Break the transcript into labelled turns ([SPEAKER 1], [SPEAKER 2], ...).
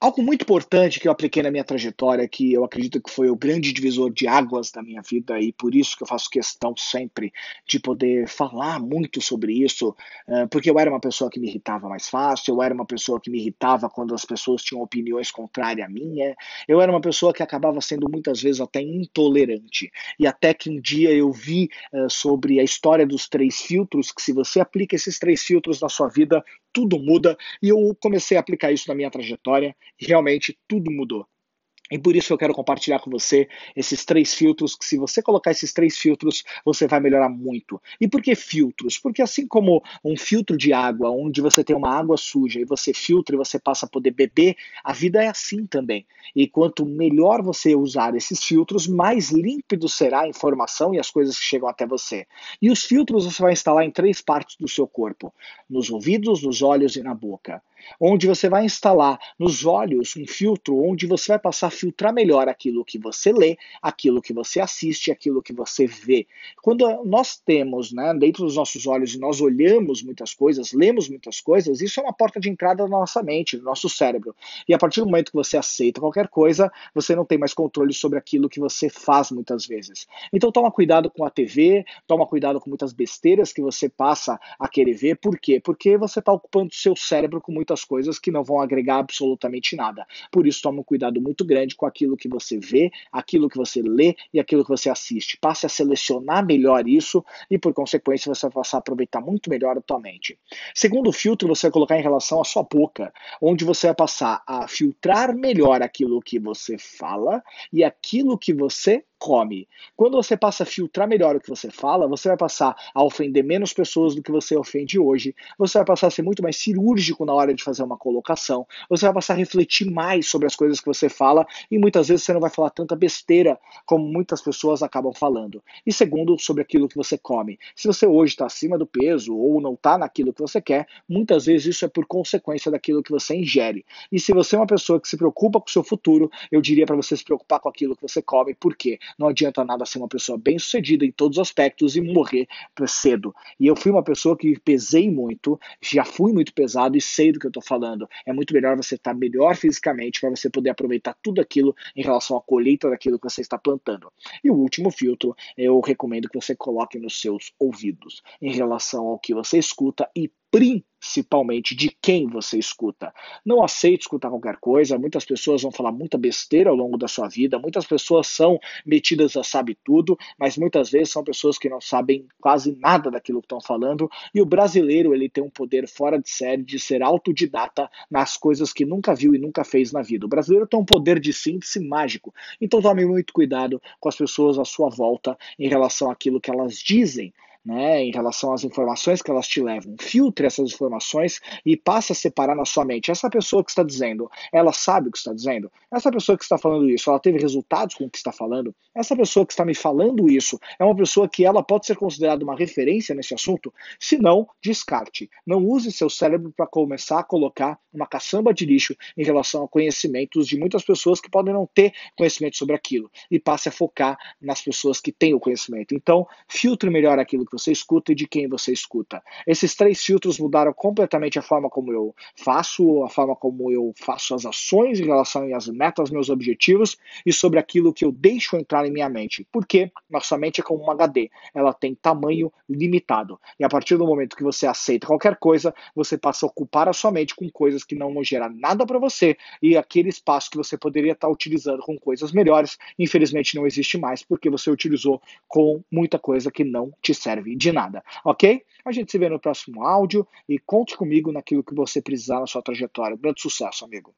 [SPEAKER 1] Algo muito importante que eu apliquei na minha trajetória, que eu acredito que foi o grande divisor de águas da minha vida, e por isso que eu faço questão sempre de poder falar muito sobre isso, eh, porque eu era uma pessoa que me irritava mais fácil, eu era uma pessoa que me irritava quando as pessoas tinham opiniões contrárias à minha, eu era uma pessoa que acabava sendo muitas vezes até intolerante. E até que um dia eu vi eh, sobre a história dos três filtros, que se você aplica esses três filtros na sua vida, tudo muda, e eu comecei a aplicar isso na minha trajetória realmente tudo mudou. E por isso eu quero compartilhar com você esses três filtros, que se você colocar esses três filtros, você vai melhorar muito. E por que filtros? Porque assim como um filtro de água, onde você tem uma água suja e você filtra e você passa a poder beber, a vida é assim também. E quanto melhor você usar esses filtros, mais límpido será a informação e as coisas que chegam até você. E os filtros você vai instalar em três partes do seu corpo: nos ouvidos, nos olhos e na boca onde você vai instalar nos olhos um filtro onde você vai passar a filtrar melhor aquilo que você lê, aquilo que você assiste, aquilo que você vê. Quando nós temos, né, dentro dos nossos olhos e nós olhamos muitas coisas, lemos muitas coisas, isso é uma porta de entrada da nossa mente, do nosso cérebro. E a partir do momento que você aceita qualquer coisa, você não tem mais controle sobre aquilo que você faz muitas vezes. Então toma cuidado com a TV, toma cuidado com muitas besteiras que você passa a querer ver. Por quê? Porque você está ocupando o seu cérebro com muitas coisas que não vão agregar absolutamente nada. Por isso, tome um cuidado muito grande com aquilo que você vê, aquilo que você lê e aquilo que você assiste. Passe a selecionar melhor isso e, por consequência, você vai passar a aproveitar muito melhor a tua mente. Segundo filtro, você vai colocar em relação à sua boca, onde você vai passar a filtrar melhor aquilo que você fala e aquilo que você come. Quando você passa a filtrar melhor o que você fala, você vai passar a ofender menos pessoas do que você ofende hoje. Você vai passar a ser muito mais cirúrgico na hora de fazer uma colocação. Você vai passar a refletir mais sobre as coisas que você fala e muitas vezes você não vai falar tanta besteira como muitas pessoas acabam falando. E segundo, sobre aquilo que você come. Se você hoje está acima do peso ou não está naquilo que você quer, muitas vezes isso é por consequência daquilo que você ingere. E se você é uma pessoa que se preocupa com o seu futuro, eu diria para você se preocupar com aquilo que você come. Por quê? Não adianta nada ser uma pessoa bem sucedida em todos os aspectos e morrer cedo. E eu fui uma pessoa que pesei muito, já fui muito pesado e sei do que eu estou falando. É muito melhor você estar tá melhor fisicamente para você poder aproveitar tudo aquilo em relação à colheita daquilo que você está plantando. E o último filtro, eu recomendo que você coloque nos seus ouvidos em relação ao que você escuta e principalmente de quem você escuta. Não aceite escutar qualquer coisa. Muitas pessoas vão falar muita besteira ao longo da sua vida. Muitas pessoas são metidas a sabe tudo, mas muitas vezes são pessoas que não sabem quase nada daquilo que estão falando. E o brasileiro ele tem um poder fora de série de ser autodidata nas coisas que nunca viu e nunca fez na vida. O brasileiro tem um poder de síntese mágico. Então tome muito cuidado com as pessoas à sua volta em relação àquilo que elas dizem né, em relação às informações que elas te levam. Filtre essas informações e passe a separar na sua mente. Essa pessoa que está dizendo, ela sabe o que está dizendo? Essa pessoa que está falando isso, ela teve resultados com o que está falando? Essa pessoa que está me falando isso é uma pessoa que ela pode ser considerada uma referência nesse assunto? Se não, descarte. Não use seu cérebro para começar a colocar uma caçamba de lixo em relação a conhecimentos de muitas pessoas que podem não ter conhecimento sobre aquilo e passe a focar nas pessoas que têm o conhecimento. Então, filtre melhor aquilo que você escuta e de quem você escuta. Esses três filtros mudaram completamente a forma como eu faço, a forma como eu faço as ações em relação às metas, meus objetivos e sobre aquilo que eu deixo entrar em minha mente. Porque nossa mente é como uma HD, ela tem tamanho limitado. E a partir do momento que você aceita qualquer coisa, você passa a ocupar a sua mente com coisas que não vão gerar nada para você e aquele espaço que você poderia estar utilizando com coisas melhores, infelizmente não existe mais porque você utilizou com muita coisa que não te serve de nada, ok? A gente se vê no próximo áudio e conte comigo naquilo que você precisar na sua trajetória. Grande sucesso, amigo.